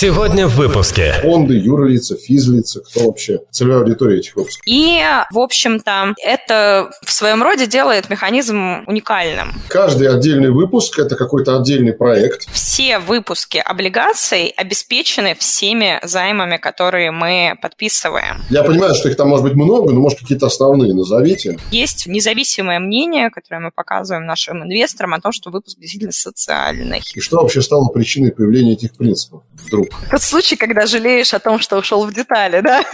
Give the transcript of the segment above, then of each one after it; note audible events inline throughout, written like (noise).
Сегодня в выпуске. Фонды, юрлица, физлица, кто вообще целевая аудитория этих выпусков? И, в общем-то, это в своем роде делает механизм уникальным. Каждый отдельный выпуск – это какой-то отдельный проект. Все выпуски облигаций обеспечены всеми займами, которые мы подписываем. Я понимаю, что их там может быть много, но, может, какие-то основные назовите. Есть независимое мнение, которое мы показываем нашим инвесторам о том, что выпуск действительно социальный. И что вообще стало причиной появления этих принципов? Вдруг? Тот случай, когда жалеешь о том, что ушел в детали, да?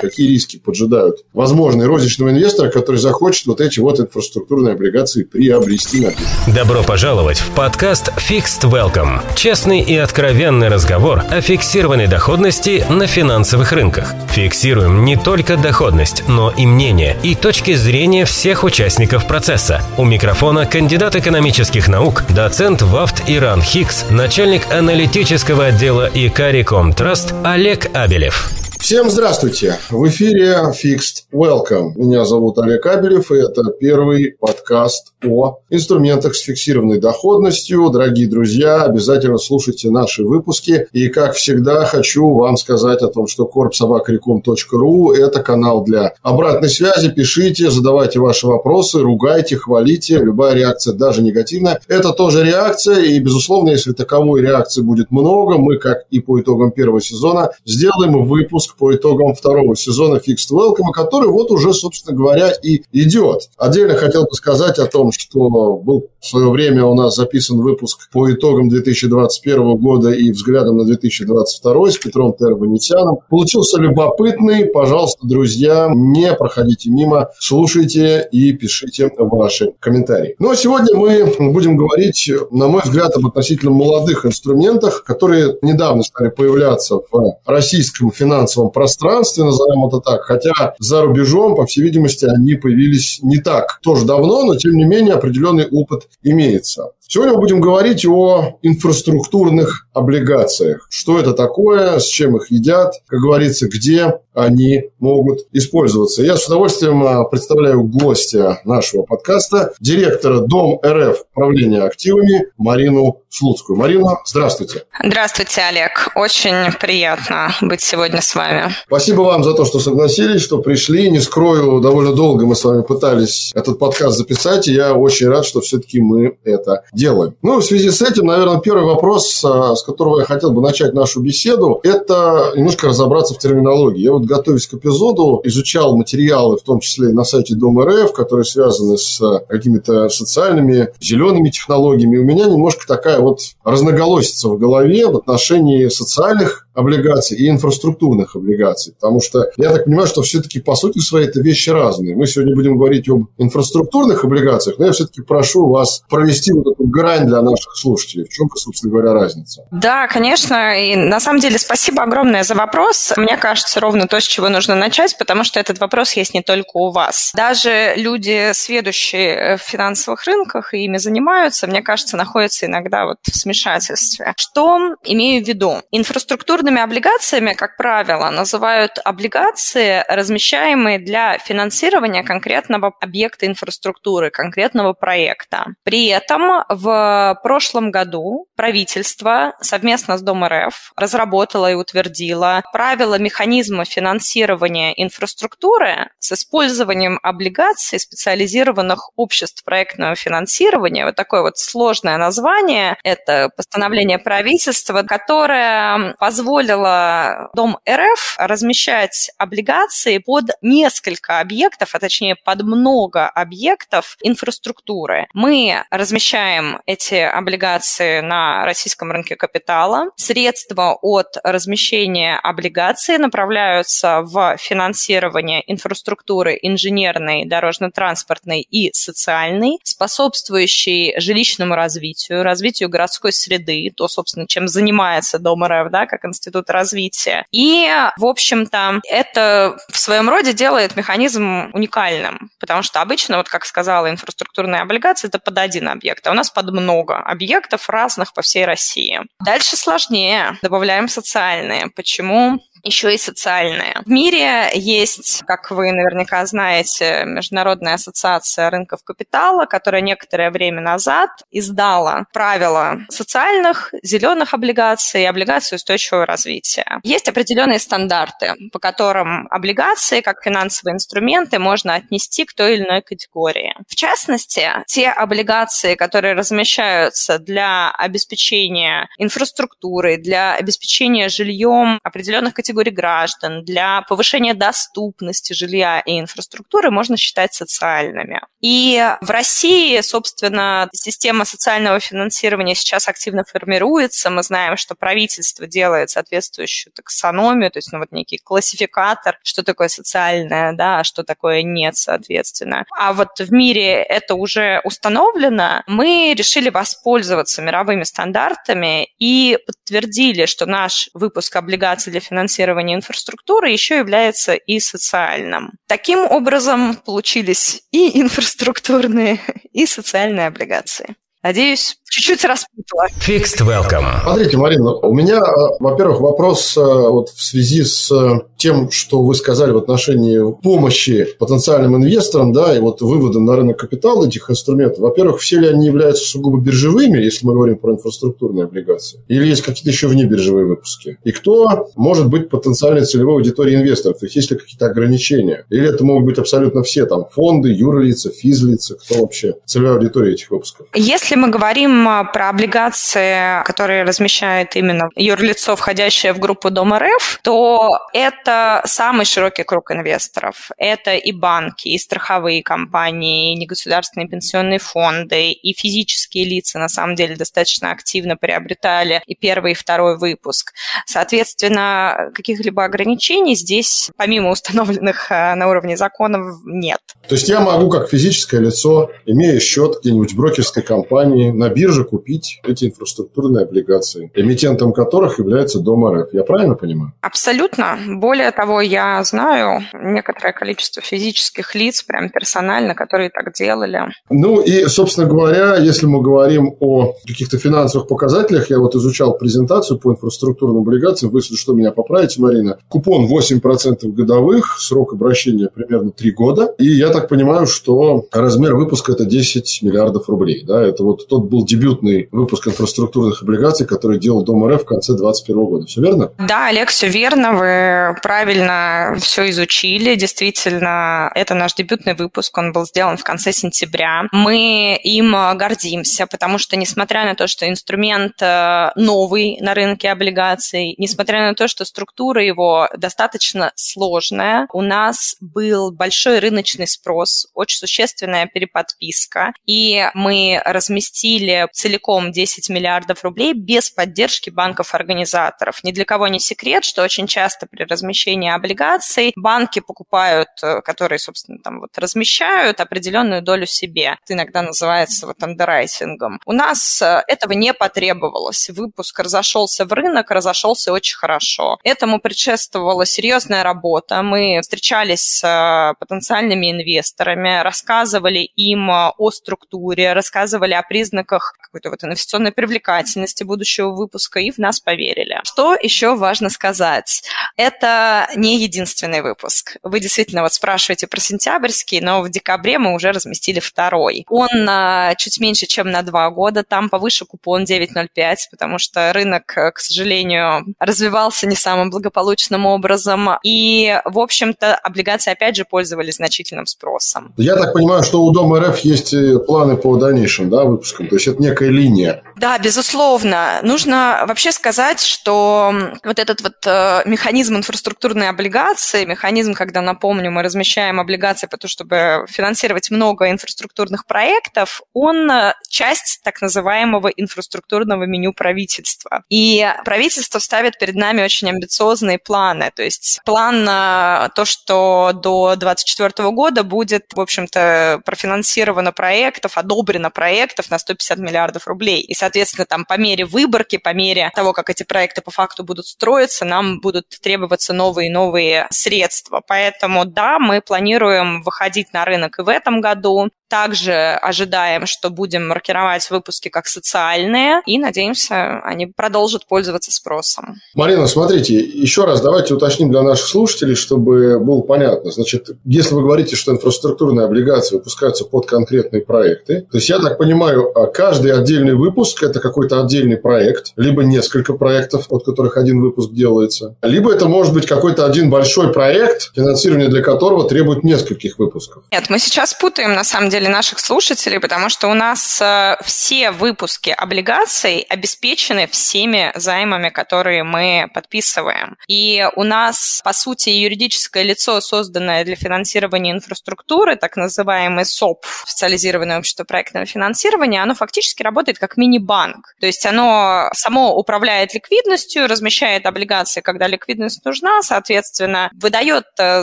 Какие риски поджидают возможный розничного инвестора, который захочет вот эти вот инфраструктурные облигации приобрести на Добро пожаловать в подкаст Fixed Welcome. Честный и откровенный разговор о фиксированной доходности на финансовых рынках. Фиксируем не только доходность, но и мнение и точки зрения всех участников процесса. У микрофона кандидат экономических наук, доцент ВАФТ Иран Хикс, начальник аналитического отдела Икариком Траст Олег Абелев. Всем здравствуйте! В эфире Fixed Welcome. Меня зовут Олег Абелев, и это первый подкаст о инструментах с фиксированной доходностью. Дорогие друзья, обязательно слушайте наши выпуски. И, как всегда, хочу вам сказать о том, что korpsobakrecom.ru – это канал для обратной связи. Пишите, задавайте ваши вопросы, ругайте, хвалите. Любая реакция, даже негативная, это тоже реакция. И, безусловно, если таковой реакции будет много, мы, как и по итогам первого сезона, сделаем выпуск по итогам второго сезона Fixed Welcome, который вот уже, собственно говоря, и идет. Отдельно хотел бы сказать о том, что был в свое время у нас записан выпуск по итогам 2021 года и взглядом на 2022 с Петром Терванитяном. Получился любопытный. Пожалуйста, друзья, не проходите мимо, слушайте и пишите ваши комментарии. Ну а сегодня мы будем говорить, на мой взгляд, об относительно молодых инструментах, которые недавно стали появляться в российском финансовом финансовом пространстве, назовем это так, хотя за рубежом, по всей видимости, они появились не так тоже давно, но тем не менее определенный опыт имеется. Сегодня мы будем говорить о инфраструктурных облигациях. Что это такое, с чем их едят, как говорится, где они могут использоваться. Я с удовольствием а, представляю гостя нашего подкаста, директора Дом РФ управления активами Марину Слуцкую. Марина, здравствуйте. Здравствуйте, Олег. Очень приятно быть сегодня с вами. Спасибо вам за то, что согласились, что пришли. Не скрою, довольно долго мы с вами пытались этот подкаст записать, и я очень рад, что все-таки мы это делаем. Ну, в связи с этим, наверное, первый вопрос, а, с которого я хотел бы начать нашу беседу, это немножко разобраться в терминологии. Я вот готовясь к эпизоду, изучал материалы, в том числе на сайте Дом РФ, которые связаны с а, какими-то социальными, зелеными технологиями. У меня немножко такая вот разноголосица в голове в отношении социальных облигаций и инфраструктурных облигаций. Потому что я так понимаю, что все-таки по сути своей это вещи разные. Мы сегодня будем говорить об инфраструктурных облигациях, но я все-таки прошу вас провести вот эту грань для наших слушателей. В чем, собственно говоря, разница? Да, конечно. И на самом деле спасибо огромное за вопрос. Мне кажется, ровно то, с чего нужно начать, потому что этот вопрос есть не только у вас. Даже люди, сведущие в финансовых рынках и ими занимаются, мне кажется, находятся иногда вот в смешательстве. Что имею в виду? Инфраструктурные Структурными облигациями, как правило, называют облигации, размещаемые для финансирования конкретного объекта инфраструктуры, конкретного проекта. При этом в прошлом году правительство совместно с Дом РФ разработало и утвердило правила механизма финансирования инфраструктуры с использованием облигаций специализированных обществ проектного финансирования. Вот такое вот сложное название. Это постановление правительства, которое позволит позволила Дом РФ размещать облигации под несколько объектов, а точнее под много объектов инфраструктуры. Мы размещаем эти облигации на российском рынке капитала. Средства от размещения облигаций направляются в финансирование инфраструктуры инженерной, дорожно-транспортной и социальной, способствующей жилищному развитию, развитию городской среды, то, собственно, чем занимается Дом РФ, да, как институт Институт развития. И, в общем-то, это в своем роде делает механизм уникальным, потому что обычно, вот как сказала, инфраструктурные облигации это под один объект, а у нас под много объектов разных по всей России. Дальше сложнее. Добавляем социальные. Почему? Еще и социальные. В мире есть, как вы наверняка знаете, Международная ассоциация рынков капитала, которая некоторое время назад издала правила социальных, зеленых облигаций и облигаций устойчивого развития. Есть определенные стандарты, по которым облигации, как финансовые инструменты, можно отнести к той или иной категории. В частности, те облигации, которые размещаются для обеспечения инфраструктуры, для обеспечения жильем определенных категорий граждан, для повышения доступности жилья и инфраструктуры, можно считать социальными. И в России, собственно, система социального финансирования сейчас активно формируется. Мы знаем, что правительство делает соответствующую таксономию, то есть ну, вот некий классификатор, что такое социальное, да, а что такое нет, соответственно. А вот в мире это уже установлено. Мы решили воспользоваться мировыми стандартами и подтвердили, что наш выпуск облигаций для финансирования инфраструктуры еще является и социальным. Таким образом, получились и инфраструктурные, и социальные облигации. Надеюсь, чуть-чуть распутала. Fixed Welcome. Смотрите, Марина, у меня, э, во-первых, вопрос э, вот в связи с э, тем, что вы сказали в отношении помощи потенциальным инвесторам, да, и вот выводом на рынок капитала этих инструментов. Во-первых, все ли они являются сугубо биржевыми, если мы говорим про инфраструктурные облигации, или есть какие-то еще внебиржевые выпуски? И кто может быть потенциальной целевой аудиторией инвесторов? То есть есть ли какие-то ограничения? Или это могут быть абсолютно все, там, фонды, юрлица, физлица, кто вообще целевая аудитория этих выпусков? Если мы говорим а, про облигации, которые размещает именно юрлицо, входящее в группу Дом РФ, то это самый широкий круг инвесторов. Это и банки, и страховые компании, и негосударственные пенсионные фонды, и физические лица, на самом деле, достаточно активно приобретали и первый, и второй выпуск. Соответственно, каких-либо ограничений здесь, помимо установленных а, на уровне законов, нет. То есть я могу, как физическое лицо, имея счет где-нибудь в брокерской компании, компании на бирже купить эти инфраструктурные облигации, эмитентом которых является Дом РФ. Я правильно понимаю? Абсолютно. Более того, я знаю некоторое количество физических лиц, прям персонально, которые так делали. Ну и, собственно говоря, если мы говорим о каких-то финансовых показателях, я вот изучал презентацию по инфраструктурным облигациям, вы, если что, меня поправите, Марина. Купон 8% годовых, срок обращения примерно 3 года. И я так понимаю, что размер выпуска – это 10 миллиардов рублей. Да? Это вот вот тот был дебютный выпуск инфраструктурных облигаций, который делал Дом РФ в конце 2021 года. Все верно? Да, Олег, все верно. Вы правильно все изучили. Действительно, это наш дебютный выпуск. Он был сделан в конце сентября. Мы им гордимся, потому что, несмотря на то, что инструмент э, новый на рынке облигаций, несмотря на то, что структура его достаточно сложная, у нас был большой рыночный спрос, очень существенная переподписка, и мы разместили целиком 10 миллиардов рублей без поддержки банков-организаторов. Ни для кого не секрет, что очень часто при размещении облигаций банки покупают, э, которые, собственно, там вот размещают определенную долю себе. Это иногда называется вот андеррайтингом. У нас э, этого не потребовалось. Выпуск разошелся в рынок, разошелся очень хорошо. Этому предшествовала серьезная работа. Мы встречались с э, потенциальными инвесторами, рассказывали им о структуре, рассказывали о признаках какой-то вот инвестиционной привлекательности будущего выпуска, и в нас поверили. Что еще важно сказать? Это не единственный выпуск. Вы действительно вот спрашиваете про сентябрьский, но в декабре мы уже разместили второй. Он на чуть меньше, чем на два года, там повыше купон 9.05, потому что рынок, к сожалению, развивался не самым благополучным образом. И, в общем-то, облигации опять же пользовались значительным спросом. Я так понимаю, что у Дома РФ есть э, планы по дальнейшим да, выпускам. То есть это некая линия. Да, безусловно. Нужно вообще сказать, что вот этот вот э, механизм инфраструктурной облигации, механизм, когда, напомню, мы размещаем облигации по то, чтобы финансировать много инфраструктурных проектов, он э, часть так называемого инфраструктурного меню правительства. И правительство ставит перед нами очень амбициозные планы. То есть план на то, что до 2024 года будет, в общем-то, профинансировано проектов, одобрено проектов на 150 миллиардов рублей. И, соответственно, там по мере выборки, по мере того, как эти проекты по факту будут строиться, нам будут требоваться новые и новые средства. Поэтому, да, мы планируем выходить на рынок и в этом году. Также ожидаем, что будем маркировать выпуски как социальные, и надеемся, они продолжат пользоваться спросом. Марина, смотрите, еще раз давайте уточним для наших слушателей, чтобы было понятно. Значит, если вы говорите, что инфраструктурные облигации выпускаются под конкретные проекты, то есть я так понимаю, а каждый отдельный выпуск – это какой-то отдельный проект, либо несколько проектов, от которых один выпуск делается, либо это может быть какой-то один большой проект, финансирование для которого требует нескольких выпусков. Нет, мы сейчас путаем, на самом деле, наших слушателей, потому что у нас э, все выпуски облигаций обеспечены всеми займами, которые мы подписываем. И у нас, по сути, юридическое лицо, созданное для финансирования инфраструктуры, так называемый СОП, специализированное общество проектного финансирования, оно фактически работает как мини-банк. То есть оно само управляет ликвидностью, размещает облигации, когда ликвидность нужна, соответственно, выдает э,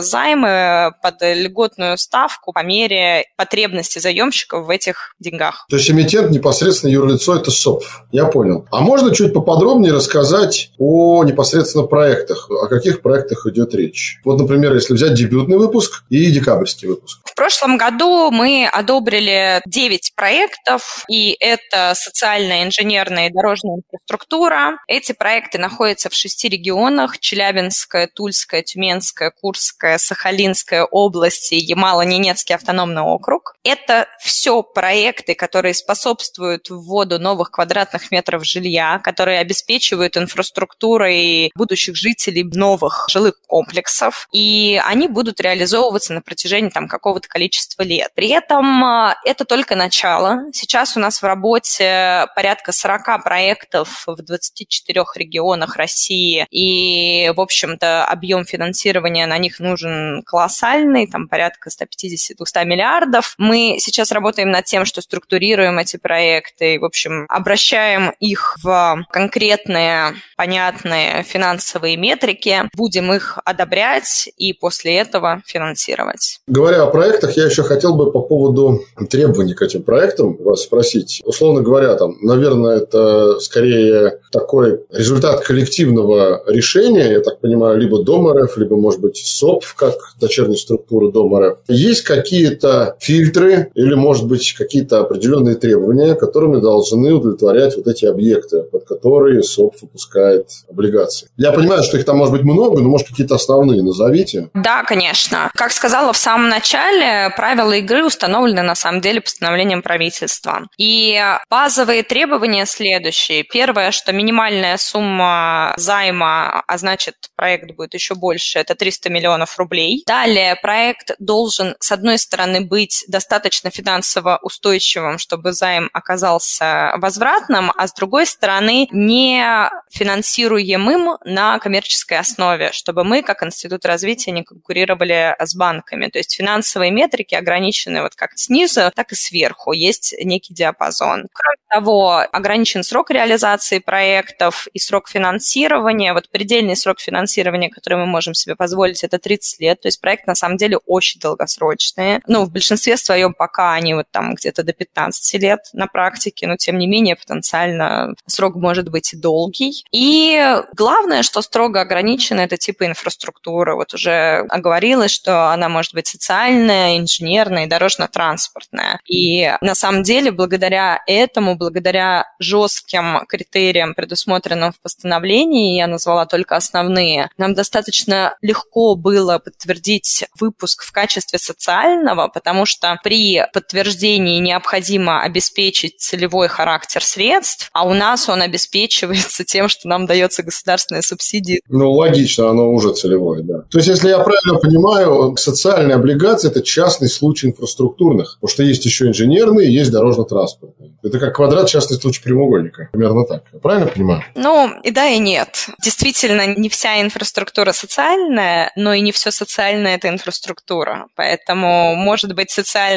займы под льготную ставку по мере потребности заемщиков в этих деньгах. То есть эмитент непосредственно юрлицо – это СОП. Я понял. А можно чуть поподробнее рассказать о непосредственно проектах? О каких проектах идет речь? Вот, например, если взять дебютный выпуск и декабрьский выпуск. В прошлом году мы одобрили 9 проектов, и это социальная, инженерная и дорожная инфраструктура. Эти проекты находятся в шести регионах – Челябинская, Тульская, Тюменская, Курская, Сахалинская области, Ямало-Ненецкий автономный округ. Это все проекты, которые способствуют вводу новых квадратных метров жилья, которые обеспечивают инфраструктурой будущих жителей новых жилых комплексов, и они будут реализовываться на протяжении там какого-то количества лет. При этом а, это только начало. Сейчас у нас в работе порядка 40 проектов в 24 регионах России, и, в общем-то, объем финансирования на них нужен колоссальный, там порядка 150-200 миллиардов. Мы сейчас работаем над тем, что структурируем эти проекты, в общем, обращаем их в конкретные, понятные финансовые метрики, будем их одобрять и после этого финансировать. Говоря о проектах, я еще хотел бы по поводу требований к этим проектам вас спросить. Условно говоря, там, наверное, это скорее такой результат коллективного решения, я так понимаю, либо Дом РФ, либо, может быть, СОП, как дочерняя структура Дом РФ. Есть какие-то фильтры или, может быть, какие-то определенные требования, которыми должны удовлетворять вот эти объекты, под которые СОП выпускает облигации? Я понимаю, что их там может быть много, но, может, какие-то основные назовите. Да, конечно. Как сказала в самом начале, правила игры установлены на самом деле постановлением правительства. И базовые требования следующие. Первое, что минимальная сумма займа, а значит проект будет еще больше, это 300 миллионов рублей. Далее проект должен, с одной стороны, быть достаточно финансово устойчивым, чтобы займ оказался возвратным, а с другой стороны, не финансируемым на коммерческой основе, чтобы мы, как Институт развития, не конкурировали с банками. То есть финансовые метрики ограничены вот как снизу, так и сверху. Есть некий диапазон. Кроме того, ограничен срок реализации проектов и срок финансирования. Вот предельный срок финансирования, который мы можем себе позволить, это 30 лет. То есть проект на самом деле очень долгосрочный. Ну, в большинстве своем пока они вот там где-то до 15 лет на практике, но тем не менее потенциально срок может быть и долгий. И главное, что строго ограничено, это типы инфраструктуры. Вот уже оговорилось, что она может быть социальная, инженерная и дорожно-транспортная. И на самом деле благодаря этому, благодаря жестким критериям, предусмотренным в постановлении, я назвала только основные, нам достаточно легко было подтвердить выпуск в качестве социального, потому что при подтверждении необходимо обеспечить целевой характер средств, а у нас он обеспечивается (laughs) тем, что нам дается государственная субсидия. Ну, логично, оно уже целевое, да. То есть, если я правильно понимаю, социальные облигации – это частный случай инфраструктурных, потому что есть еще инженерные, есть дорожно-транспортные. Это как квадрат частный случай прямоугольника. Примерно так. Я правильно понимаю? Ну, и да, и нет. Действительно, не вся инфраструктура социальная, но и не все социальное – это инфраструктура. Поэтому может быть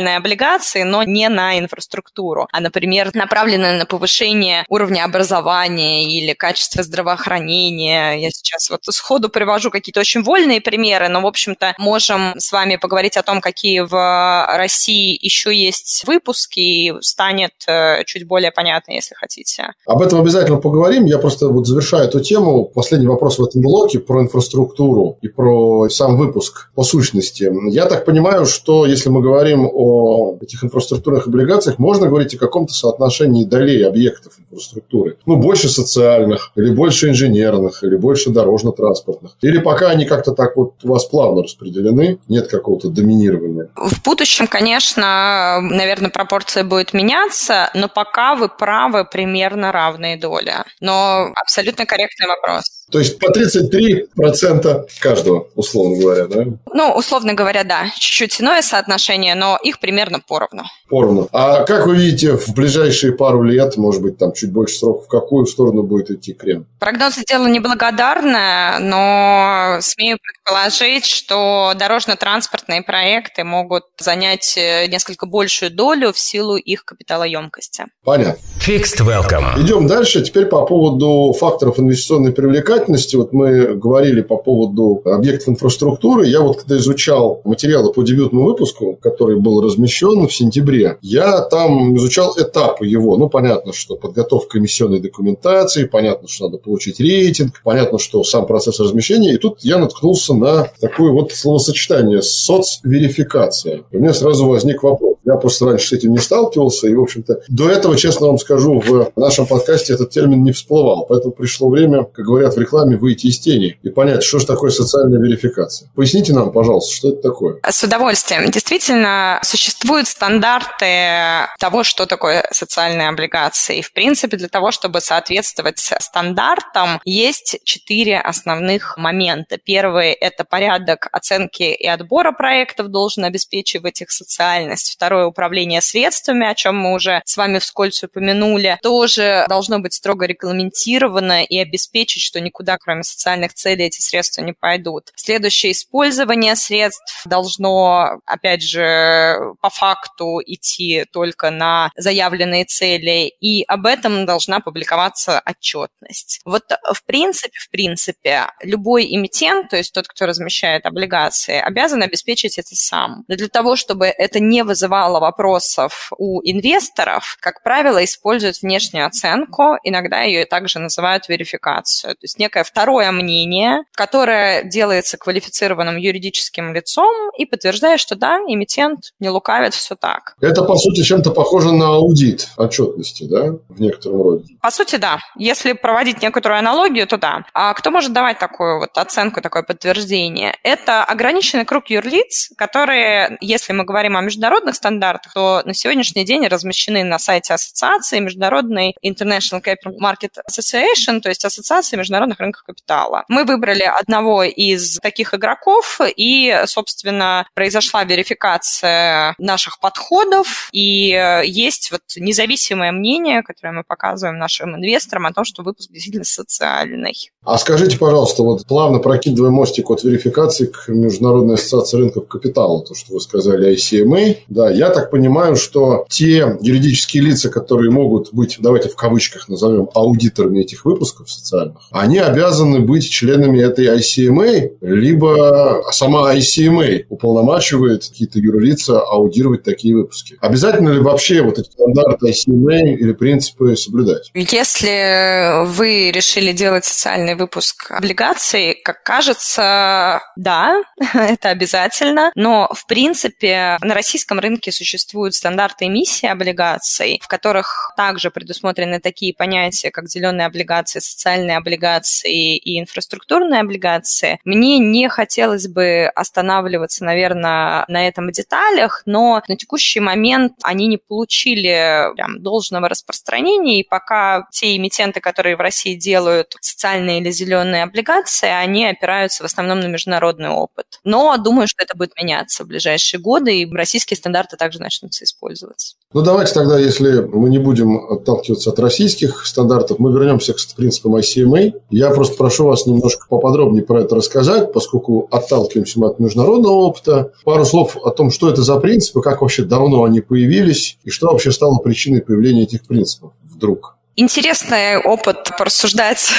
социальные облигации, но не на инфраструктуру, а, например, направленные на повышение уровня образования или качества здравоохранения. Я сейчас вот сходу привожу какие-то очень вольные примеры, но, в общем-то, можем с вами поговорить о том, какие в России еще есть выпуски, и станет э, чуть более понятно, если хотите. Об этом обязательно поговорим. Я просто вот завершаю эту тему. Последний вопрос в этом блоке про инфраструктуру и про сам выпуск по сущности. Я так понимаю, что если мы говорим о этих инфраструктурных облигациях, можно говорить о каком-то соотношении долей объектов инфраструктуры. Ну, больше социальных, или больше инженерных, или больше дорожно-транспортных. Или пока они как-то так вот у вас плавно распределены, нет какого-то доминирования. В будущем, конечно, наверное, пропорция будет меняться, но пока вы правы, примерно равные доли. Но абсолютно корректный вопрос. То есть по 33% каждого, условно говоря, да? Ну, условно говоря, да. Чуть-чуть иное соотношение, но их примерно поровну. Поровну. А как вы видите в ближайшие пару лет, может быть, там чуть больше сроков, в какую сторону будет идти крем? Прогнозы дело неблагодарное, но смею предположить, что дорожно-транспортные проекты могут занять э, несколько большую долю в силу их капиталоемкости. Понятно. Fixed Welcome. Идем дальше. Теперь по поводу факторов инвестиционной привлекательности привлекательности, вот мы говорили по поводу объектов инфраструктуры, я вот когда изучал материалы по дебютному выпуску, который был размещен в сентябре, я там изучал этапы его. Ну, понятно, что подготовка эмиссионной документации, понятно, что надо получить рейтинг, понятно, что сам процесс размещения. И тут я наткнулся на такое вот словосочетание соцверификация. И у меня сразу возник вопрос. Я просто раньше с этим не сталкивался, и, в общем-то, до этого, честно вам скажу, в нашем подкасте этот термин не всплывал. Поэтому пришло время, как говорят в рекламе, выйти из тени и понять, что же такое социальная верификация. Поясните нам, пожалуйста, что это такое? С удовольствием. Действительно, существуют стандарты того, что такое социальные облигации. И, в принципе, для того, чтобы соответствовать стандартам, есть четыре основных момента. Первый – это порядок оценки и отбора проектов должен обеспечивать их социальность. Второе управление средствами, о чем мы уже с вами вскользь упомянули, тоже должно быть строго регламентировано и обеспечить, что никуда, кроме социальных целей, эти средства не пойдут. Следующее использование средств должно, опять же, по факту идти только на заявленные цели, и об этом должна публиковаться отчетность. Вот в принципе, в принципе, любой эмитент, то есть тот, кто размещает облигации, обязан обеспечить это сам. Но для того, чтобы это не вызывало вопросов у инвесторов, как правило, используют внешнюю оценку, иногда ее также называют верификацию. То есть некое второе мнение, которое делается квалифицированным юридическим лицом и подтверждает, что да, эмитент не лукавит, все так. Это, по сути, чем-то похоже на аудит отчетности, да, в некотором роде? По сути, да. Если проводить некоторую аналогию, то да. А кто может давать такую вот оценку, такое подтверждение? Это ограниченный круг юрлиц, которые, если мы говорим о международных стандартах, то на сегодняшний день размещены на сайте ассоциации международной International Capital Market Association, то есть Ассоциации международных рынков капитала. Мы выбрали одного из таких игроков, и, собственно, произошла верификация наших подходов, и есть вот независимое мнение, которое мы показываем нашим инвесторам о том, что выпуск действительно социальный. А скажите, пожалуйста, вот плавно прокидывая мостик от верификации к Международной ассоциации рынков капитала, то, что вы сказали ICMA, да, я так понимаю, что те юридические лица, которые могут быть, давайте в кавычках назовем, аудиторами этих выпусков социальных, они обязаны быть членами этой ICMA, либо сама ICMA уполномачивает какие-то юрлица аудировать такие выпуски. Обязательно ли вообще вот эти стандарты ICMA или принципы соблюдать? Если вы решили делать социальный выпуск облигаций, как кажется, да, (laughs) это обязательно, но в принципе на российском рынке существуют стандарты эмиссии облигаций, в которых также предусмотрены такие понятия, как зеленые облигации, социальные облигации и инфраструктурные облигации. Мне не хотелось бы останавливаться, наверное, на этом деталях, но на текущий момент они не получили прям, должного распространения, и пока те эмитенты, которые в России делают социальные или зеленые облигации, они опираются в основном на международный опыт. Но думаю, что это будет меняться в ближайшие годы, и российские стандарты также начнутся использоваться. Ну, давайте тогда, если мы не будем отталкиваться от российских стандартов, мы вернемся к принципам ICMA. Я просто прошу вас немножко поподробнее про это рассказать, поскольку отталкиваемся мы от международного опыта. Пару слов о том, что это за принципы, как вообще давно они появились и что вообще стало причиной появления этих принципов вдруг. Интересный опыт порассуждать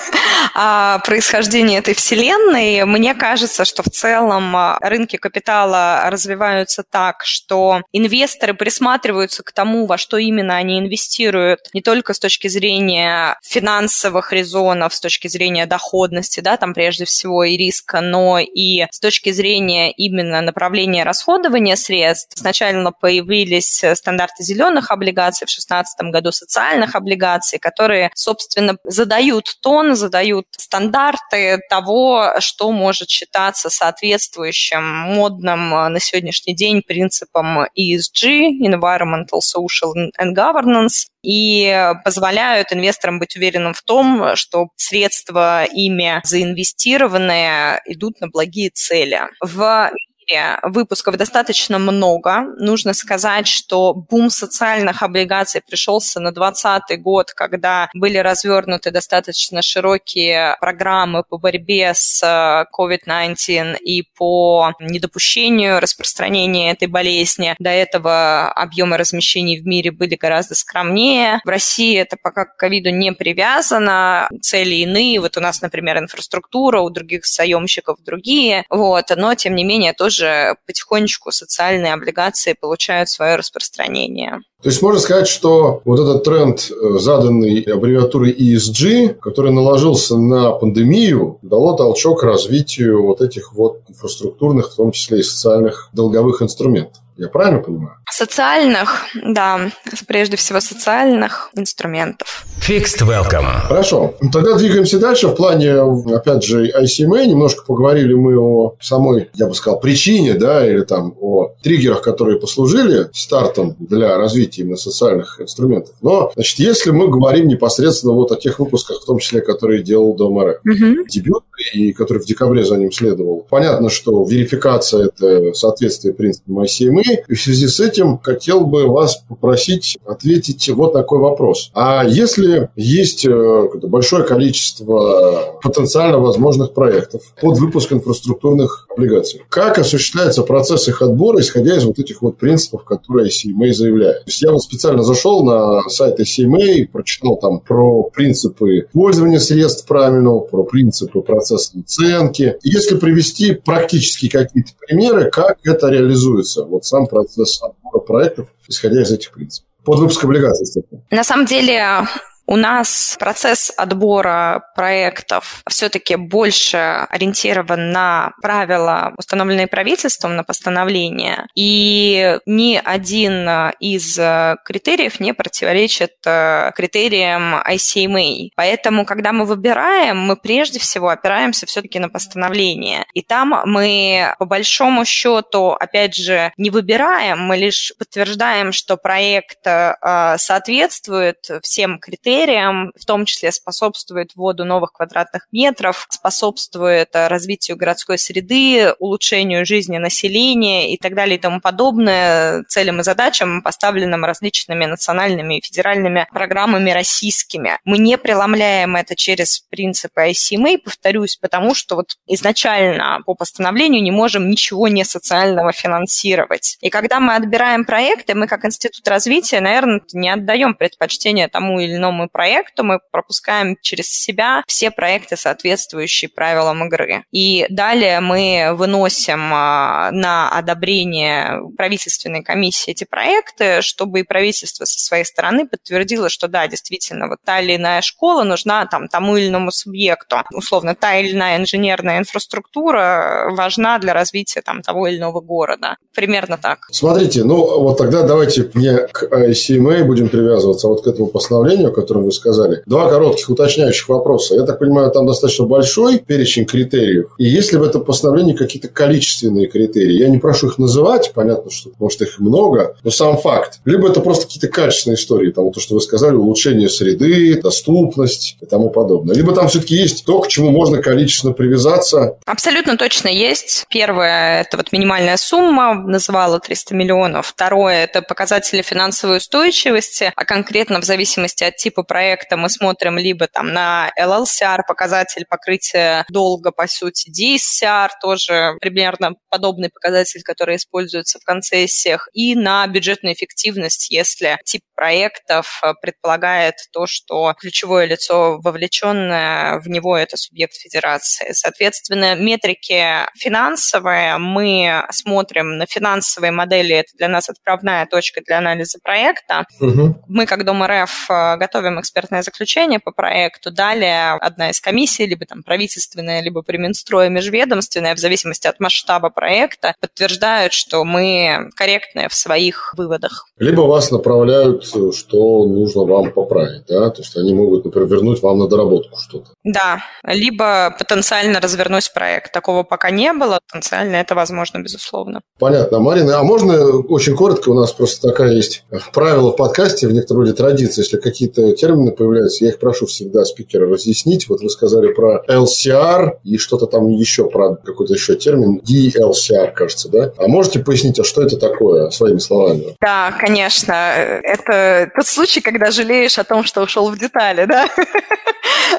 (laughs) о происхождении этой вселенной. Мне кажется, что в целом рынки капитала развиваются так, что инвесторы присматриваются к тому, во что именно они инвестируют, не только с точки зрения финансовых резонов, с точки зрения доходности, да, там прежде всего и риска, но и с точки зрения именно направления расходования средств. Сначала появились стандарты зеленых облигаций, в 2016 году социальных облигаций, которые, собственно, задают тон, задают стандарты того, что может считаться соответствующим модным на сегодняшний день принципам ESG, Environmental, Social and Governance, и позволяют инвесторам быть уверенным в том, что средства ими заинвестированные идут на благие цели. В мире выпусков достаточно много. Нужно сказать, что бум социальных облигаций пришелся на 2020 год, когда были развернуты достаточно широкие программы по борьбе с э, COVID-19 и по недопущению распространения этой болезни. До этого объемы размещений в мире были гораздо скромнее. В России это пока к ковиду не привязано, цели иные. Вот у нас, например, инфраструктура, у других заемщиков другие. Вот. Но, тем не менее, тоже тоже потихонечку социальные облигации получают свое распространение. То есть можно сказать, что вот этот тренд, э, заданный аббревиатурой ESG, который наложился на пандемию, дало толчок развитию вот этих вот инфраструктурных, в том числе и социальных долговых инструментов. Я правильно понимаю? Социальных, да, прежде всего социальных инструментов. Fixed Welcome. Хорошо. Тогда двигаемся дальше. В плане, опять же, ICMA немножко поговорили мы о самой, я бы сказал, причине, да, или там о триггерах, которые послужили стартом для развития именно социальных инструментов. Но, значит, если мы говорим непосредственно вот о тех выпусках, в том числе, которые делал ДОМР, угу. дебют, и который в декабре за ним следовал, понятно, что верификация – это соответствие принципам ICMA, и в связи с этим хотел бы вас попросить ответить вот такой вопрос. А если есть э, большое количество потенциально возможных проектов под выпуск инфраструктурных облигаций, как осуществляется процесс их отбора, исходя из вот этих вот принципов, которые CMA заявляет? То есть я вот специально зашел на сайт CMA, прочитал там про принципы пользования средств правильного, про принципы процесса оценки. Если привести практически какие-то примеры, как это реализуется, вот сам процесс отбора проектов, исходя из этих принципов. Под выпуск облигаций. На самом деле, у нас процесс отбора проектов все-таки больше ориентирован на правила, установленные правительством, на постановление. И ни один из критериев не противоречит э, критериям ICMA. Поэтому, когда мы выбираем, мы прежде всего опираемся все-таки на постановление. И там мы, по большому счету, опять же, не выбираем, мы лишь подтверждаем, что проект э, соответствует всем критериям, критериям, в том числе способствует вводу новых квадратных метров, способствует э, развитию городской среды, улучшению жизни населения и так далее и тому подобное целям и задачам, поставленным различными национальными и федеральными программами российскими. Мы не преломляем это через принципы ICMA, повторюсь, потому что вот изначально по постановлению не можем ничего не социального финансировать. И когда мы отбираем проекты, мы как институт развития, наверное, не отдаем предпочтение тому или иному проекту, мы пропускаем через себя все проекты, соответствующие правилам игры. И далее мы выносим а, на одобрение правительственной комиссии эти проекты, чтобы и правительство со своей стороны подтвердило, что да, действительно, вот та или иная школа нужна там тому или иному субъекту. Условно, та или иная инженерная инфраструктура важна для развития там того или иного города. Примерно так. Смотрите, ну вот тогда давайте не к ICMA будем привязываться, а вот к этому постановлению, которое котором вы сказали. Два коротких уточняющих вопроса. Я так понимаю, там достаточно большой перечень критериев. И есть ли в этом постановлении какие-то количественные критерии? Я не прошу их называть, понятно, что может их много, но сам факт. Либо это просто какие-то качественные истории, там то, что вы сказали, улучшение среды, доступность и тому подобное. Либо там все-таки есть то, к чему можно количественно привязаться. Абсолютно точно есть. Первое – это вот минимальная сумма, называла 300 миллионов. Второе – это показатели финансовой устойчивости, а конкретно в зависимости от типа типа проекта мы смотрим либо там на LLCR, показатель покрытия долга, по сути, DSCR, тоже примерно подобный показатель, который используется в концессиях, и на бюджетную эффективность, если тип проектов э, предполагает то, что ключевое лицо, вовлеченное в него, это субъект федерации. Соответственно, метрики финансовые, мы смотрим на финансовые модели, это для нас отправная точка для анализа проекта. Угу. Мы, как Дом РФ, э, готовим экспертное заключение по проекту. Далее одна из комиссий, либо там правительственная, либо при Минстрое межведомственная, в зависимости от масштаба проекта, подтверждают, что мы корректные в своих выводах. Либо вас направляют что нужно вам поправить, да, то есть они могут, например, вернуть вам на доработку что-то. Да, либо потенциально развернуть проект. Такого пока не было, потенциально это возможно, безусловно. Понятно. Марина, а можно очень коротко, у нас просто такая есть правило в подкасте, в некотором роде традиция, если какие-то термины появляются, я их прошу всегда спикера разъяснить. Вот вы сказали про LCR и что-то там еще, про какой-то еще термин, DLCR, кажется, да? А можете пояснить, а что это такое, своими словами? Да, конечно. Это тот случай, когда жалеешь о том, что ушел в детали, да? (laughs)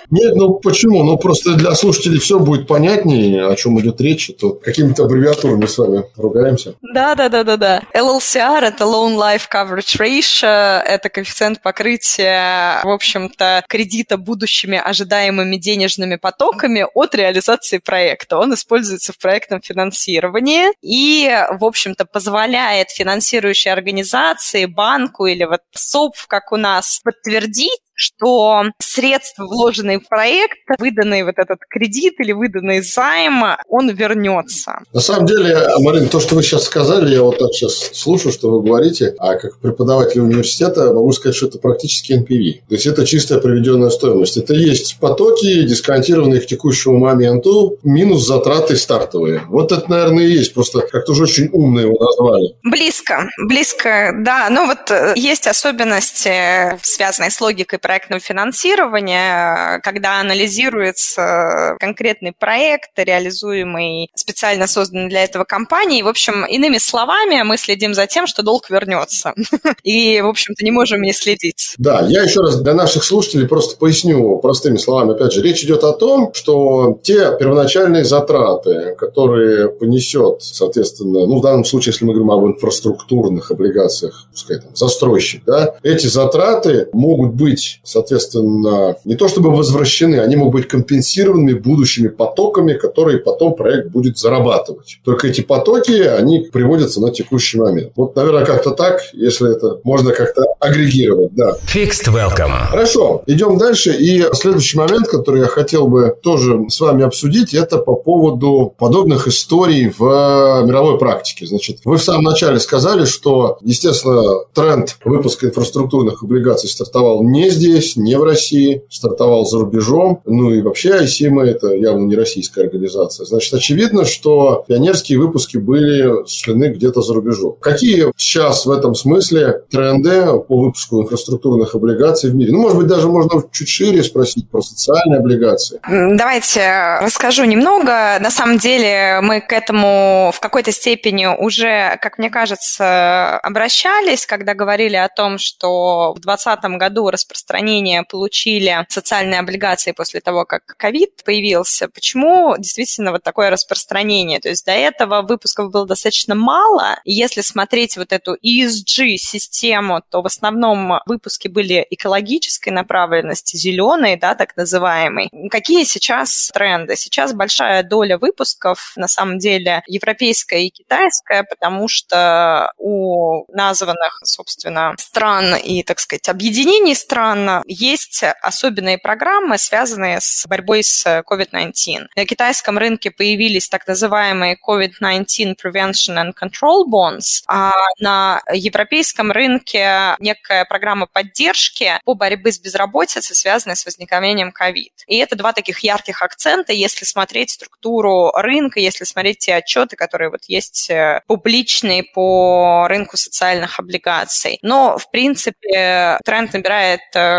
Нет, ну почему? Ну просто для слушателей все будет понятнее, о чем идет речь, то какими-то аббревиатурами с вами ругаемся. Да, да, да, да, да. LLCR это Loan Life Coverage Ratio, это коэффициент покрытия, в общем-то, кредита будущими ожидаемыми денежными потоками от реализации проекта. Он используется в проектном финансировании и, в общем-то, позволяет финансирующей организации, банку или вот СОП, как у нас, подтвердить, что средства, вложенные в проект, выданный вот этот кредит или выданный займ, он вернется. На самом деле, Марин, то, что вы сейчас сказали, я вот так сейчас слушаю, что вы говорите, а как преподаватель университета могу сказать, что это практически NPV. То есть это чистая приведенная стоимость. Это есть потоки, дисконтированные к текущему моменту, минус затраты стартовые. Вот это, наверное, и есть. Просто как-то уже очень умно его назвали. Близко, близко, да. Ну вот э, есть особенности, связанные с логикой проектного финансирования, когда анализируется конкретный проект, реализуемый специально созданный для этого компанией. В общем, иными словами, мы следим за тем, что долг вернется. (laughs) И, в общем-то, не можем не следить. Да, я еще раз для наших слушателей просто поясню простыми словами. Опять же, речь идет о том, что те первоначальные затраты, которые понесет, соответственно, ну, в данном случае, если мы говорим об инфраструктурных облигациях, пускай там застройщик, да, эти затраты могут быть соответственно, не то чтобы возвращены, они могут быть компенсированы будущими потоками, которые потом проект будет зарабатывать. Только эти потоки, они приводятся на текущий момент. Вот, наверное, как-то так, если это можно как-то агрегировать, да. Fixed welcome. Хорошо, идем дальше. И следующий момент, который я хотел бы тоже с вами обсудить, это по поводу подобных историй в мировой практике. Значит, вы в самом начале сказали, что, естественно, тренд выпуска инфраструктурных облигаций стартовал не здесь, здесь, не в России, стартовал за рубежом. Ну и вообще ICMA – это явно не российская организация. Значит, очевидно, что пионерские выпуски были осуществлены где-то за рубежом. Какие сейчас в этом смысле тренды по выпуску инфраструктурных облигаций в мире? Ну, может быть, даже можно чуть шире спросить про социальные облигации. Давайте расскажу немного. На самом деле мы к этому в какой-то степени уже, как мне кажется, обращались, когда говорили о том, что в 2020 году распространение распространения получили социальные облигации после того, как ковид появился. Почему действительно вот такое распространение? То есть до этого выпусков было достаточно мало. Если смотреть вот эту ESG-систему, то в основном выпуски были экологической направленности, зеленые, да, так называемые. Какие сейчас тренды? Сейчас большая доля выпусков, на самом деле, европейская и китайская, потому что у названных, собственно, стран и, так сказать, объединений стран есть особенные программы, связанные с борьбой с COVID-19. На китайском рынке появились так называемые COVID-19 Prevention and Control Bonds, а на европейском рынке некая программа поддержки по борьбе с безработицей, связанная с возникновением COVID. И это два таких ярких акцента, если смотреть структуру рынка, если смотреть те отчеты, которые вот есть э, публичные по рынку социальных облигаций. Но, в принципе, тренд набирает э, э,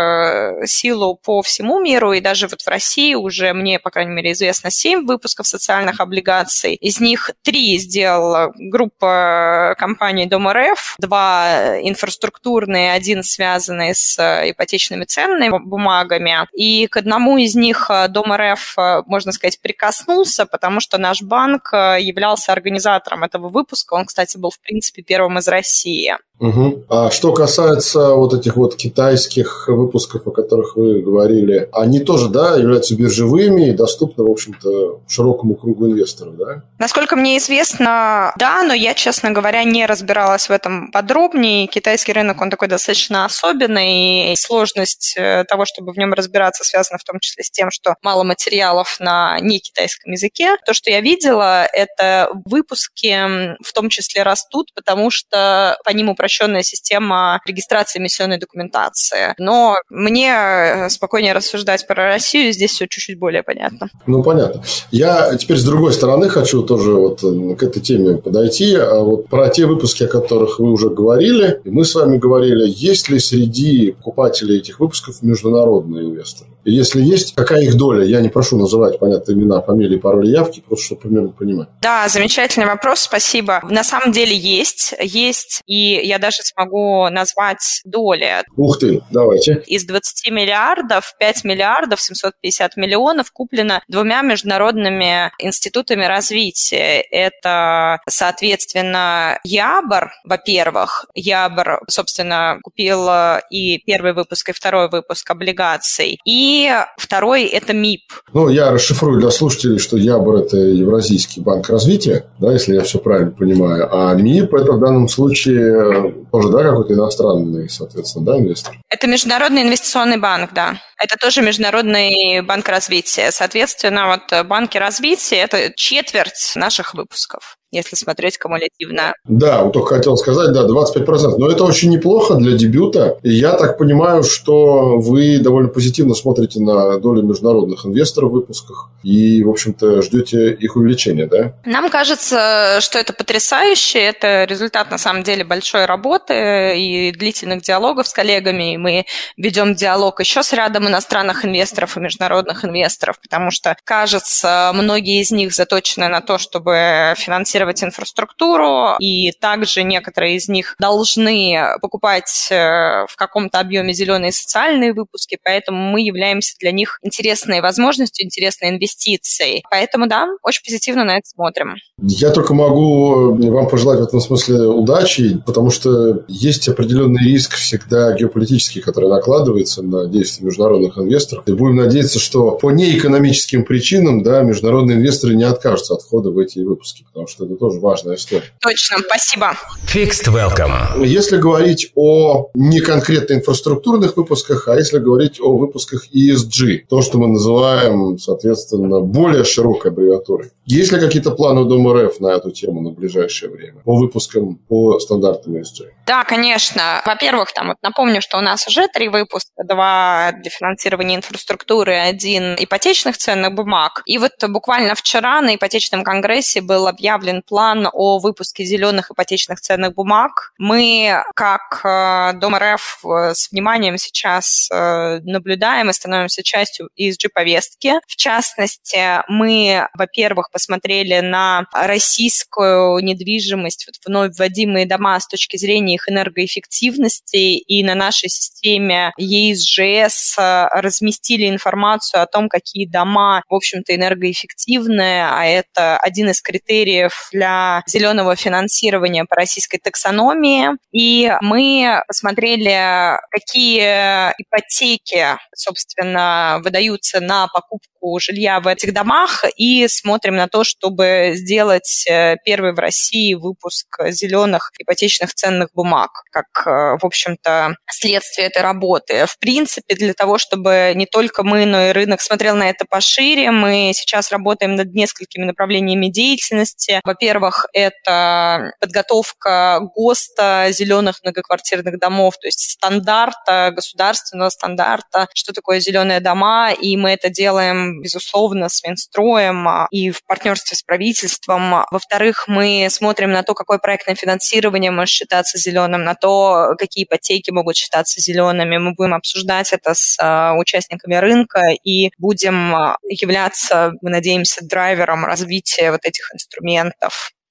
силу по всему миру, и даже вот в России уже мне, по крайней мере, известно 7 выпусков социальных облигаций. Из них три сделала группа компаний Дом РФ, два инфраструктурные, один связанный с ипотечными ценными бумагами. И к одному из них Дом РФ, можно сказать, прикоснулся, потому что наш банк являлся организатором этого выпуска. Он, кстати, был, в принципе, первым из России. Угу. А что касается вот этих вот китайских выпусков, о которых вы говорили, они тоже, да, являются биржевыми и доступны, в общем-то, широкому кругу инвесторов, да? Насколько мне известно, да, но я, честно говоря, не разбиралась в этом подробнее. Китайский рынок, он такой достаточно особенный, и сложность э, того, чтобы в нем разбираться, связана в том числе с тем, что мало материалов на некитайском языке. То, что я видела, это выпуски в том числе растут, потому что по ним упрощенная система регистрации эмиссионной документации. Но мне э, спокойнее рассуждать про Россию, здесь все чуть-чуть более понятно. Ну, понятно. Я теперь с другой стороны хочу тоже вот э, к этой теме подойти. А вот про те выпуски, о которых вы уже говорили, мы с вами говорили, есть ли среди покупателей этих выпусков международные инвесторы? Если есть, какая их доля? Я не прошу называть, понятно, имена, фамилии, пароли, явки, просто чтобы примерно понимать. Да, замечательный вопрос, спасибо. На самом деле есть. Есть, и я даже смогу назвать доли. Ух ты, давайте. Из 20 миллиардов 5 миллиардов 750 миллионов куплено двумя международными институтами развития. Это, соответственно, Ябр, во-первых. Ябр, собственно, купил и первый выпуск, и второй выпуск облигаций. И второй – это МИП. Ну, я расшифрую для слушателей, что Ябр – это Евразийский банк развития, да, если я все правильно понимаю. А МИП – это в данном случае тоже, да, какой-то иностранный, соответственно, да, инвестор? Это Международный инвестиционный банк, да. Это тоже Международный банк развития. Соответственно, вот банки развития – это четверть наших выпусков если смотреть кумулятивно. Да, вот только хотел сказать, да, 25%. Но это очень неплохо для дебюта. И я так понимаю, что вы довольно позитивно смотрите на долю международных инвесторов в выпусках и, в общем-то, ждете их увеличения, да? Нам кажется, что это потрясающе. Это результат, на самом деле, большой работы и длительных диалогов с коллегами. И мы ведем диалог еще с рядом иностранных инвесторов и международных инвесторов, потому что, кажется, многие из них заточены на то, чтобы финансировать финансировать инфраструктуру, и также некоторые из них должны покупать э, в каком-то объеме зеленые социальные выпуски, поэтому мы являемся для них интересной возможностью, интересной инвестицией. Поэтому, да, очень позитивно на это смотрим. Я только могу э, вам пожелать в этом смысле удачи, потому что есть определенный риск всегда геополитический, который накладывается на действия международных инвесторов. И будем надеяться, что по неэкономическим причинам да, международные инвесторы не откажутся от входа в эти выпуски, потому что это тоже важная история. Точно, спасибо. Fixed Welcome. Если говорить о не конкретно инфраструктурных выпусках, а если говорить о выпусках ESG, то, что мы называем, соответственно, более широкой аббревиатурой. Есть ли какие-то планы у Дома РФ на эту тему на ближайшее время по выпускам по стандартам ESG? Да, конечно. Во-первых, там вот напомню, что у нас уже три выпуска. Два для финансирования инфраструктуры, один ипотечных ценных бумаг. И вот буквально вчера на ипотечном конгрессе был объявлен план о выпуске зеленых ипотечных ценных бумаг. Мы, как э, Дом РФ, э, с вниманием сейчас э, наблюдаем и становимся частью ESG-повестки. В частности, мы, во-первых, посмотрели на российскую недвижимость, вот вновь вводимые дома с точки зрения их энергоэффективности, и на нашей системе э, разместили информацию о том, какие дома, в общем-то, энергоэффективные, а это один из критериев для зеленого финансирования по российской таксономии. И мы посмотрели, какие ипотеки, собственно, выдаются на покупку жилья в этих домах и смотрим на то, чтобы сделать э, первый в России выпуск зеленых ипотечных ценных бумаг, как, э, в общем-то, следствие этой работы. В принципе, для того, чтобы не только мы, но и рынок смотрел на это пошире, мы сейчас работаем над несколькими направлениями деятельности. Во-первых, это подготовка ГОСТа зеленых многоквартирных домов, то есть стандарта, государственного стандарта, что такое зеленые дома, и мы это делаем, безусловно, с Минстроем а, и в партнерстве с правительством. Во-вторых, мы смотрим на то, какое проектное финансирование может считаться зеленым, на то, какие ипотеки могут считаться зелеными. Мы будем обсуждать это с а, участниками рынка и будем а, являться, мы надеемся, драйвером развития вот этих инструментов.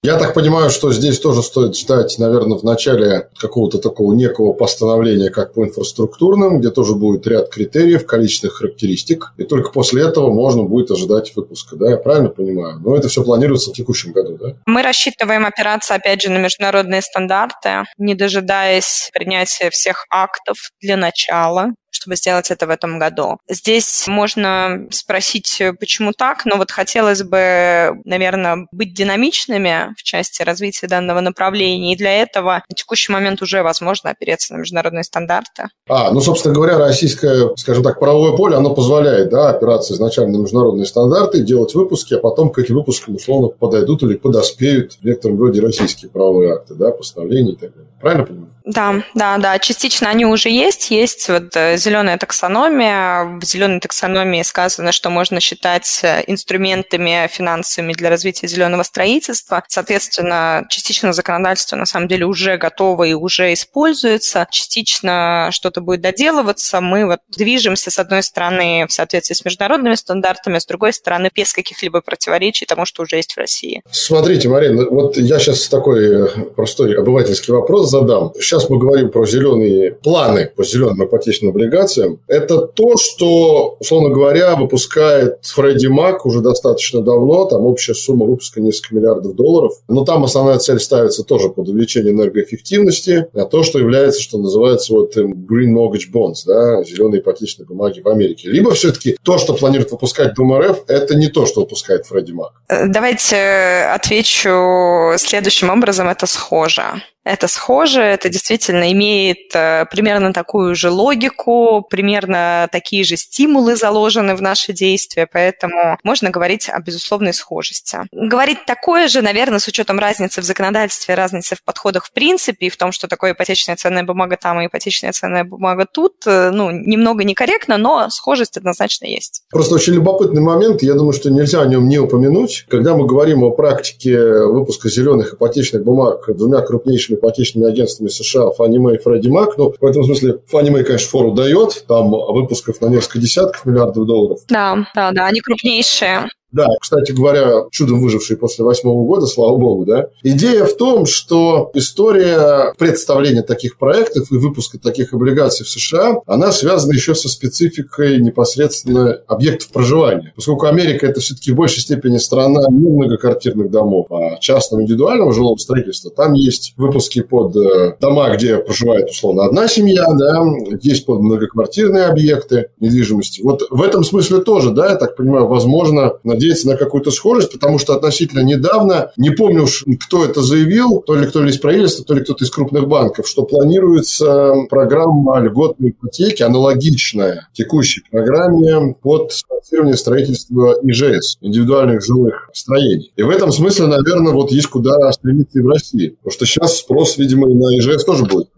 Я так понимаю, что здесь тоже стоит ждать, наверное, в начале какого-то такого некого постановления, как по инфраструктурным, где тоже будет ряд критериев, количественных характеристик, и только после этого можно будет ожидать выпуска, да, я правильно понимаю? Но это все планируется в текущем году, да? Мы рассчитываем опираться, опять же, на международные стандарты, не дожидаясь принятия всех актов для начала чтобы сделать это в этом году. Здесь можно спросить, почему так, но вот хотелось бы, наверное, быть динамичными в части развития данного направления, и для этого на текущий момент уже возможно опереться на международные стандарты. А, ну, собственно говоря, российское, скажем так, правовое поле, оно позволяет, да, опираться изначально на международные стандарты, делать выпуски, а потом к этим выпускам, условно, подойдут или подоспеют в некотором роде российские правовые акты, да, постановления и так далее. Правильно понимаю? Да, да, да. Частично они уже есть. Есть вот э, зеленая таксономия. В зеленой таксономии сказано, что можно считать э, инструментами финансовыми для развития зеленого строительства. Соответственно, частично законодательство на самом деле уже готово и уже используется. Частично что-то будет доделываться. Мы вот движемся, с одной стороны, в соответствии с международными стандартами, с другой стороны, без каких-либо противоречий тому, что уже есть в России. Смотрите, Марина, вот я сейчас такой э, простой обывательский вопрос задам сейчас мы говорим про зеленые планы по зеленым ипотечным облигациям, это то, что, условно говоря, выпускает Фредди Мак уже достаточно давно, там общая сумма выпуска несколько миллиардов долларов, но там основная цель ставится тоже под увеличение энергоэффективности, а то, что является, что называется вот эм, Green Mortgage Bonds, да, зеленые ипотечные бумаги в Америке. Либо все-таки то, что планирует выпускать ДумРФ, это не то, что выпускает Фредди Мак. Э, давайте э, отвечу следующим образом, это схоже. Это схоже, это действительно имеет э, примерно такую же логику, примерно такие же стимулы заложены в наши действия, поэтому можно говорить о безусловной схожести. Говорить такое же, наверное, с учетом разницы в законодательстве, разницы в подходах в принципе, и в том, что такое ипотечная ценная бумага там и ипотечная ценная бумага тут, э, ну, немного некорректно, но схожесть однозначно есть. Просто очень любопытный момент, я думаю, что нельзя о нем не упомянуть. Когда мы говорим о практике выпуска зеленых ипотечных бумаг двумя крупнейшими ипотечными агентствами США Fannie Mae и Freddie Mac. Ну, в этом смысле Fannie Mae, конечно, фору дает. Там выпусков на несколько десятков миллиардов долларов. Да, да, да, они крупнейшие. Да, кстати говоря, чудом выживший после восьмого года, слава богу, да. Идея в том, что история представления таких проектов и выпуска таких облигаций в США, она связана еще со спецификой непосредственно объектов проживания. Поскольку Америка это все-таки в большей степени страна не многоквартирных домов, а частного индивидуального жилого строительства. Там есть выпуски под э, дома, где проживает условно одна семья, да, есть под многоквартирные объекты недвижимости. Вот в этом смысле тоже, да, я так понимаю, возможно, надеяться на какую-то схожесть, потому что относительно недавно, не помню уж, кто это заявил, то ли кто-то из правительства, то ли кто-то из крупных банков, что планируется программа льготной ипотеки, аналогичная текущей программе под спонсирование строительства ИЖС, индивидуальных жилых строений. И в этом смысле, наверное, вот есть куда стремиться и в России. Потому что сейчас спрос, видимо, на ИЖС тоже будет.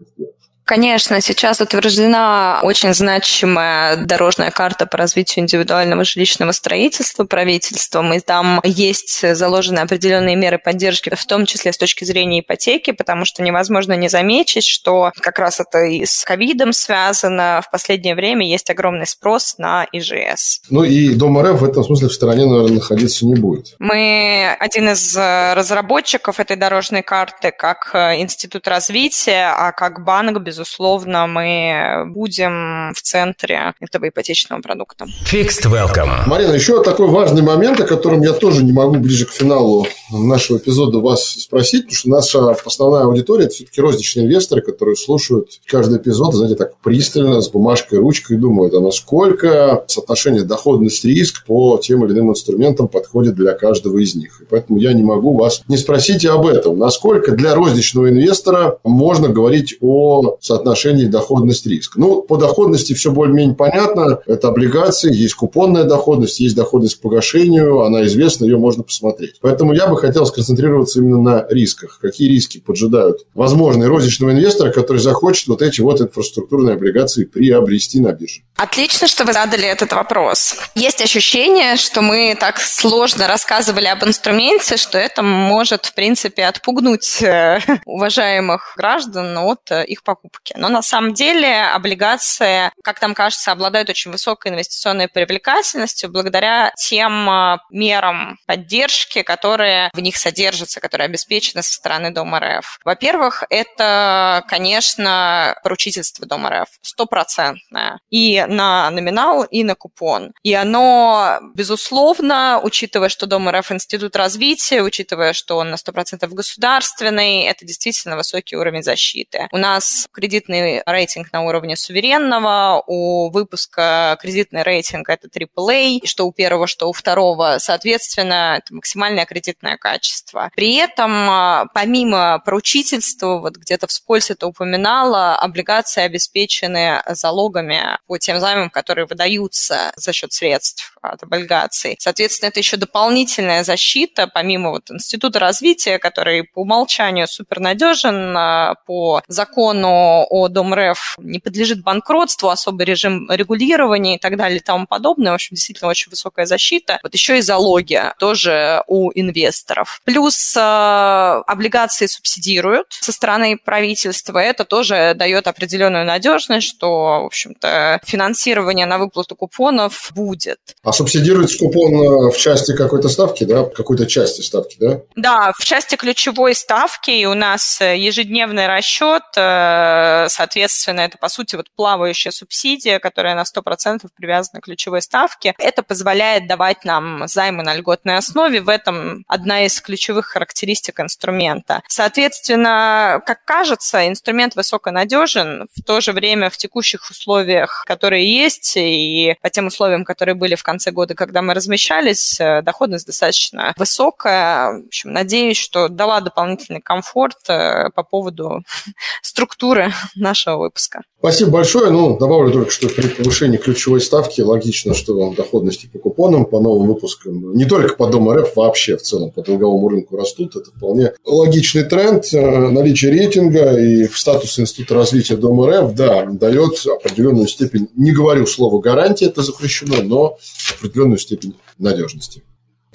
Конечно, сейчас утверждена очень значимая дорожная карта по развитию индивидуального жилищного строительства правительством, и там есть заложены определенные меры поддержки, в том числе с точки зрения ипотеки, потому что невозможно не заметить, что как раз это и с ковидом связано. В последнее время есть огромный спрос на ИЖС. Ну и Дом РФ в этом смысле в стороне, наверное, находиться не будет. Мы один из разработчиков этой дорожной карты как Институт развития, а как банк, без безусловно, мы будем в центре этого ипотечного продукта. Fixed Welcome. Марина, еще такой важный момент, о котором я тоже не могу ближе к финалу нашего эпизода вас спросить, потому что наша основная аудитория – это все-таки розничные инвесторы, которые слушают каждый эпизод, знаете, так пристально, с бумажкой, ручкой, думают, а насколько соотношение доходность-риск по тем или иным инструментам подходит для каждого из них. И поэтому я не могу вас не спросить об этом. Насколько для розничного инвестора можно говорить о соотношении доходность-риск. Ну, по доходности все более-менее понятно. Это облигации, есть купонная доходность, есть доходность к погашению, она известна, ее можно посмотреть. Поэтому я бы хотел сконцентрироваться именно на рисках. Какие риски поджидают возможные розничного инвестора, который захочет вот эти вот инфраструктурные облигации приобрести на бирже? Отлично, что вы задали этот вопрос. Есть ощущение, что мы так сложно рассказывали об инструменте, что это может, в принципе, отпугнуть э, (laughs) уважаемых граждан от э, их покупки. Но на самом деле облигации, как нам кажется, обладают очень высокой инвестиционной привлекательностью благодаря тем э, мерам поддержки, которые в них содержатся, которые обеспечены со стороны Дома РФ. Во-первых, это, конечно, поручительство Дома РФ, стопроцентное. И на номинал, и на купон. И оно, безусловно, учитывая, что Дом РФ институт развития, учитывая, что он на 100% государственный, это действительно высокий уровень защиты. У нас кредитный рейтинг на уровне суверенного, у выпуска кредитный рейтинг это AAA, что у первого, что у второго, соответственно, это максимальное кредитное качество. При этом, а, помимо поручительства, вот где-то вскользь это упоминала, облигации обеспечены залогами по тем займам, которые выдаются за счет средств от облигаций. Соответственно, это еще дополнительная защита, помимо вот Института развития, который по умолчанию супернадежен, а, по закону о ДомРФ не подлежит банкротству, особый режим регулирования и так далее и тому подобное. В общем, действительно очень высокая защита. Вот еще и залоги тоже у инвесторов. Плюс э, облигации субсидируют со стороны правительства. Это тоже дает определенную надежность, что, в общем-то, финансирование на выплату купонов будет. А субсидируется купон э, в части какой-то ставки, да? Какой-то части ставки, да? Да, в части ключевой ставки у нас ежедневный расчет, э, соответственно, это, по сути, вот плавающая субсидия, которая на 100% привязана к ключевой ставке. Это позволяет давать нам займы на льготной основе. В этом одна из ключевых характеристик инструмента. Соответственно, как кажется, инструмент высоконадежен, в то же время в текущих условиях, которые есть, и по тем условиям, которые были в конце года, когда мы размещались, э, доходность достаточно высокая. В общем, надеюсь, что дала дополнительный комфорт э, по поводу (laughs) структуры (laughs) нашего выпуска. Спасибо большое. Ну, добавлю только, что при повышении ключевой ставки логично, что доходности по купонам, по новым выпускам, не только по Дому РФ, вообще в целом по долговому рынку растут. Это вполне логичный тренд. Э, наличие рейтинга и статус Института развития Дома РФ, да, дает определенную степень, не говорю слово гарантия, это запрещено, но определенную степень надежности.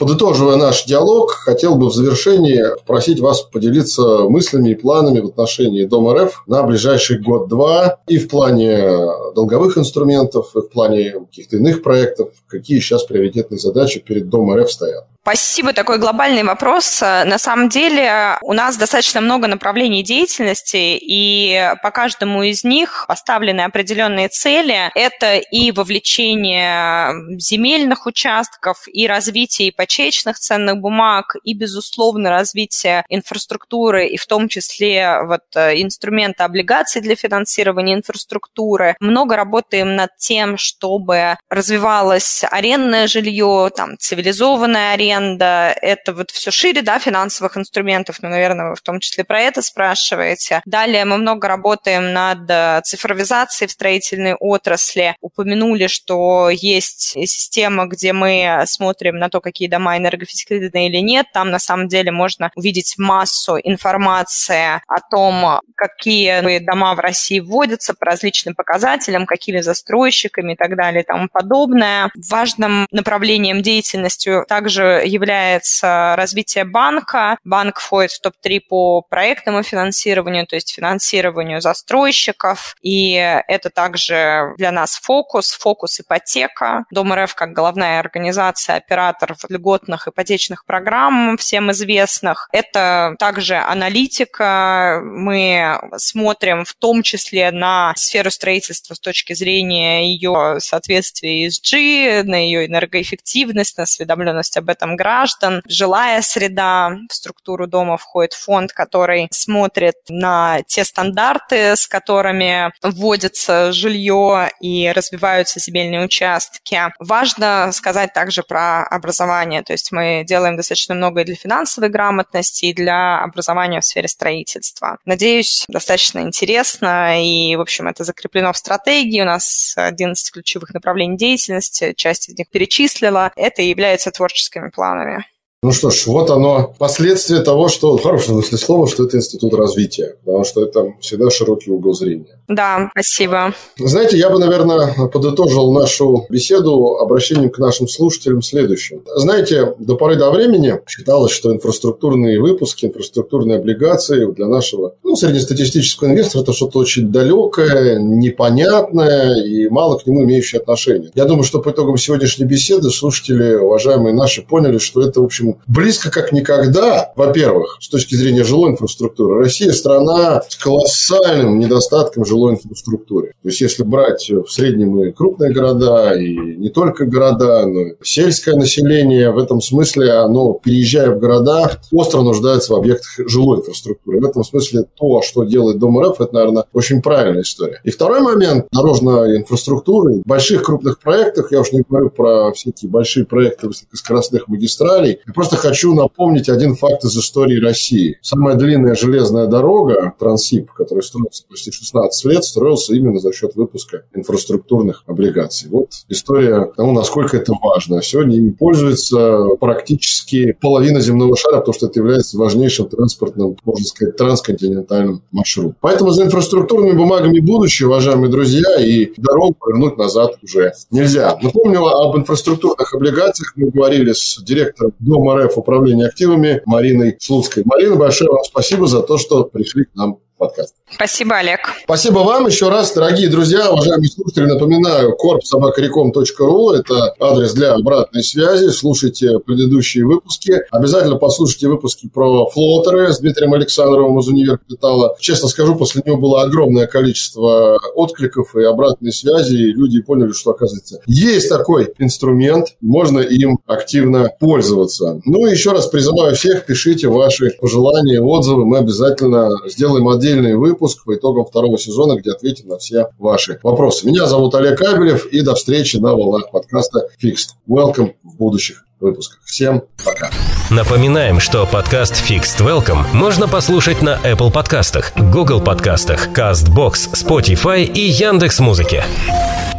Подытоживая наш диалог, хотел бы в завершении попросить вас поделиться мыслями и планами в отношении Дома РФ на ближайший год-два и в плане долговых инструментов, и в плане каких-то иных проектов, какие сейчас приоритетные задачи перед Домом РФ стоят. Спасибо, такой глобальный вопрос. На самом деле у нас достаточно много направлений деятельности, и по каждому из них поставлены определенные цели. Это и вовлечение земельных участков, и развитие ипотечных ценных бумаг, и, безусловно, развитие инфраструктуры, и в том числе вот э, инструмента облигаций для финансирования инфраструктуры. Много работаем над тем, чтобы развивалось арендное жилье, там, цивилизованная аренда, аренда, это вот все шире, да, финансовых инструментов, ну, наверное, вы в том числе про это спрашиваете. Далее мы много работаем над э, цифровизацией в строительной отрасли. Упомянули, что есть система, где мы смотрим на то, какие дома энергоэффективны или нет. Там, на самом деле, можно увидеть массу информации о том, какие дома в России вводятся по различным показателям, какими застройщиками и так далее и тому подобное. Важным направлением деятельности также является развитие банка. Банк входит в топ-3 по проектному финансированию, то есть финансированию застройщиков. И это также для нас фокус, фокус ипотека. Дом РФ как головная организация операторов льготных ипотечных программ, всем известных. Это также аналитика. Мы смотрим в том числе на сферу строительства с точки зрения ее соответствия ESG, на ее энергоэффективность, на осведомленность об этом граждан. Жилая среда, в структуру дома входит фонд, который смотрит на те стандарты, с которыми вводится жилье и развиваются земельные участки. Важно сказать также про образование, то есть мы делаем достаточно много и для финансовой грамотности, и для образования в сфере строительства. Надеюсь, достаточно интересно, и, в общем, это закреплено в стратегии. У нас 11 ключевых направлений деятельности, часть из них перечислила. Это и является творческими планами. Ну что ж, вот оно, последствия того, что, в хорошем смысле слова, что это институт развития, потому что это всегда широкий угол зрения. Да, спасибо. Знаете, я бы, наверное, подытожил нашу беседу обращением к нашим слушателям следующим. Знаете, до поры до времени считалось, что инфраструктурные выпуски, инфраструктурные облигации для нашего ну, среднестатистического инвестора это что-то очень далекое, непонятное и мало к нему имеющее отношение. Я думаю, что по итогам сегодняшней беседы слушатели, уважаемые наши, поняли, что это, в общем, близко как никогда, во-первых, с точки зрения жилой инфраструктуры. Россия страна с колоссальным недостатком жилой инфраструктуры. То есть, если брать в среднем и крупные города, и не только города, но и сельское население, в этом смысле оно, переезжая в города, остро нуждается в объектах жилой инфраструктуры. В этом смысле то, что делает Дом РФ, это, наверное, очень правильная история. И второй момент дорожной инфраструктуры. В больших крупных проектах, я уж не говорю про всякие большие проекты высокоскоростных магистралей, я просто хочу напомнить один факт из истории России. Самая длинная железная дорога, Трансип, который строился почти 16 лет, строился именно за счет выпуска инфраструктурных облигаций. Вот история тому, насколько это важно. Сегодня ими пользуется практически половина земного шара, потому что это является важнейшим транспортным, можно сказать, трансконтинентальным маршрутом. Поэтому за инфраструктурными бумагами будущее, уважаемые друзья, и дорогу повернуть назад уже нельзя. Напомню об инфраструктурных облигациях. Мы говорили с директором Дома РФ управления активами Мариной Слуцкой. Марина, большое вам спасибо за то, что пришли к нам подкаст. Спасибо, Олег. Спасибо вам еще раз, дорогие друзья, уважаемые слушатели. Напоминаю, korpsobakarecom.ru – это адрес для обратной связи. Слушайте предыдущие выпуски. Обязательно послушайте выпуски про флотеры с Дмитрием Александровым из Универ Капитала. Честно скажу, после него было огромное количество откликов и обратной связи, и люди поняли, что, оказывается, есть такой инструмент, можно им активно пользоваться. Ну и еще раз призываю всех, пишите ваши пожелания, отзывы. Мы обязательно сделаем отдельный отдельный выпуск по итогам второго сезона, где ответим на все ваши вопросы. Меня зовут Олег Кабелев, и до встречи на волнах подкаста Fixed Welcome в будущих выпусках. Всем пока. Напоминаем, что подкаст Fixed Welcome можно послушать на Apple подкастах, Google подкастах, CastBox, Spotify и Яндекс.Музыке. Музыки.